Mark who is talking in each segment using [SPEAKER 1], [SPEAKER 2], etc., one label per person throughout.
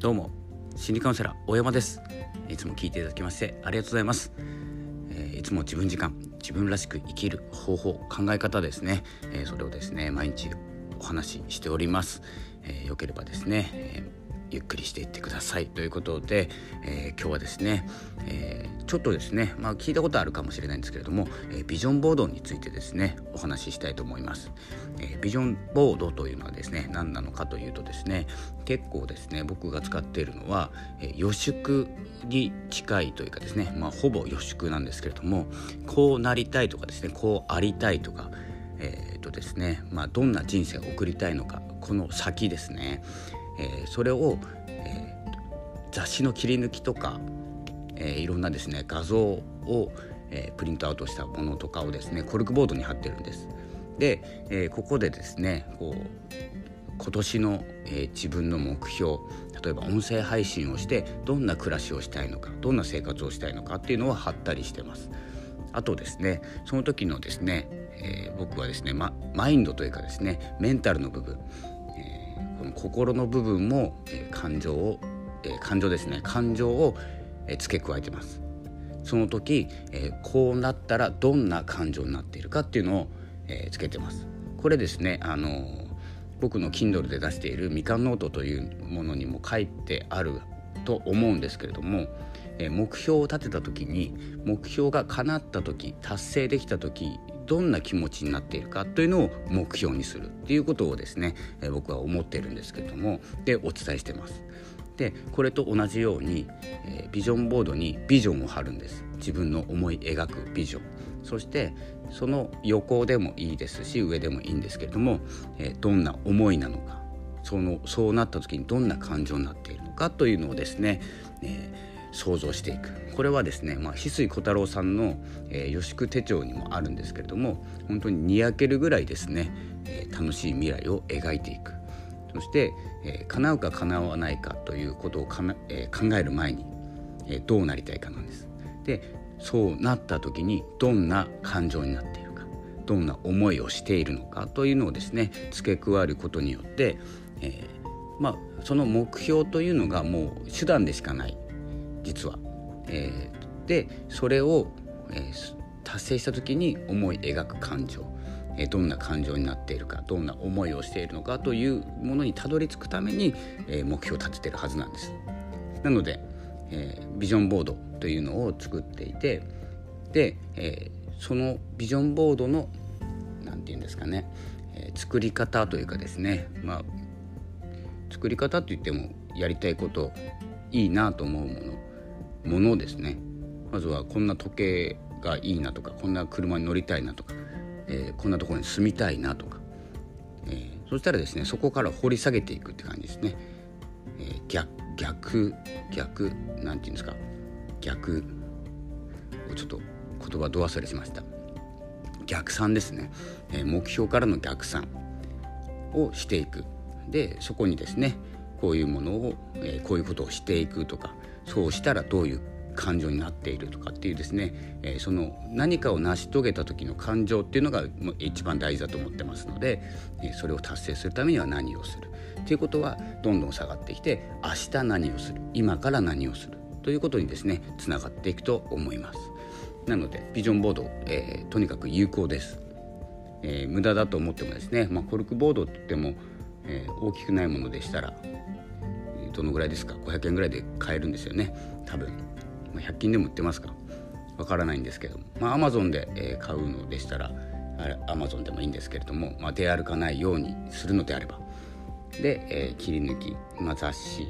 [SPEAKER 1] どうも心理カウンセラー大山です。いつも聞いていただきましてありがとうございます、えー、いつも自分時間自分らしく生きる方法考え方ですね、えー、それをですね毎日お話ししております、えー、よければですね、えゆっくりしていってくださいということで、えー、今日はですね、えー、ちょっとですね、まあ、聞いたことあるかもしれないんですけれども、えー、ビジョンボードについてですねお話ししたいと思います、えビジョンボードというのはですね何なのかというとですね結構ですね僕が使っているのは、え予祝に近いというかですね、まあ、ほぼ予祝なんですけれどもこうなりたいとかですねこうありたいとかえーとですねまあ、どんな人生を送りたいのかこの先ですね、えー、それを、えー、雑誌の切り抜きとか、えー、いろんなですね画像を、えプリントアウトしたものとかをですねコルクボードに貼ってるんです。で、えここでですねこう今年の、え自分の目標例えば音声配信をしてどんな暮らしをしたいのかどんな生活をしたいのかっていうのを貼ったりしてます。あとですねその時のですね、え、僕はですね、ま、マインドというかですねメンタルの部分、この心の部分も、えー、感情を、えー、感情ですね。感情を、えー、付け加えてます。その時、えー、こうなったらどんな感情になっているかっていうのを、えー、つけてます。これですねあのー、僕の Kindle で出しているみかんノートというものにも書いてあると思うんですけれども、え、目標を立てた時に目標が叶った時達成できた時どんな気持ちになっているかというのを目標にするっていうことをですね、えー、僕は思っているんですけどもでお伝えしてます。でこれと同じように、えー、ビジョンボードにビジョンを貼るんです。自分の思い描くビジョン。そしてその横でもいいですし上でもいいんですけれども、えー、どんな思いなのか。そのそうなった時にどんな感情になっているのかというのをですね、えー想像していく。これはですね、まあ、翡翠小太郎さんの、えー、予宿手帳にもあるんですけれども本当ににやけるぐらいですね、えー、楽しい未来を描いていく。そして、えー、叶うか叶わないかということをかな、えー、考える前に、えー、どうなりたいかなんです。でそうなった時にどんな感情になっているかどんな思いをしているのかというのをですね付け加えることによって、えー、まあ、その目標というのがもう手段でしかない。実は。えー、でそれを、えー、達成した時に思い描く感情、えー、どんな感情になっているかどんな思いをしているのかというものにたどり着くために、え目標を立ててるはずなんです。なので、えビジョンボードというのを作っていてで、えそのビジョンボードの何て言うんですかね、え作り方というかですねまあ作り方といってもやりたいこといいなと思うものものですね。まずはこんな時計がいいなとかこんな車に乗りたいなとか、えー、こんなところに住みたいなとか、えー、そしたらですねそこから掘り下げていくって感じですね、えー、逆逆逆なんていうんですか。逆。をちょっと言葉ど忘れしました。逆算ですね、え、目標からの逆算をしていく。でそこにですねこういうものを、えー、こういうことをしていくとかそうしたらどういう感情になっているとかっていうですね、えー、その何かを成し遂げた時の感情っていうのが一番大事だと思ってますので、えー、それを達成するためには何をするっていうことはどんどん下がってきて明日何をする今から何をするということにですねつながっていくと思います。なのでビジョンボード、えー、とにかく有効です。えー、無駄だと思ってもですね、まあ、コルクボードって言っても、えー、大きくないものでしたらどのぐらいですか？500円ぐらいで買えるんですよね。多分、まあ、100均でも売ってますか？わからないんですけど。まあアマゾンで、え買うのでしたらアマゾンでもいいんですけれども、まあ、出歩かないようにするのであれば。で、えー、切り抜き、まあ、雑誌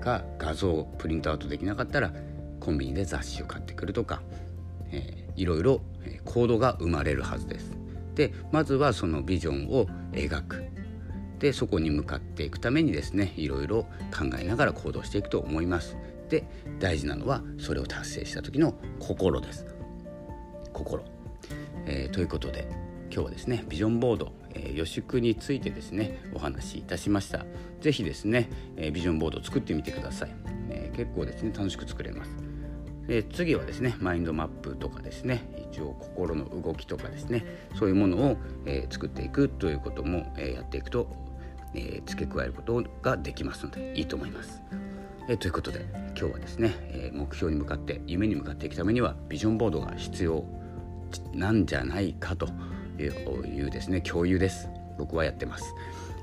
[SPEAKER 1] が画像をプリントアウトできなかったらコンビニで雑誌を買ってくるとか、えー、いろいろコードが生まれるはずです。でまずはそのビジョンを描く。でそこに向かっていくためにですねいろいろ考えながら行動していくと思います。で大事なのはそれを達成した時の心です。心、えー、ということで今日はですねビジョンボード、えー、予祝についてですねお話しいたしました。是非ですね、えー、ビジョンボードを作ってみてください、えー、結構ですね楽しく作れます。で次はですねマインドマップとかですね一応心の動きとかですねそういうものを、えー、作っていくということも、えー、やっていくとえー、付け加えることができますのでいいと思います。えということで今日はですね、え目標に向かって夢に向かっていくためにはビジョンボードが必要なんじゃないかというですね共有です。僕はやってます、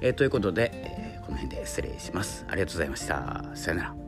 [SPEAKER 1] えということで、えこの辺で失礼します。ありがとうございました。さよなら。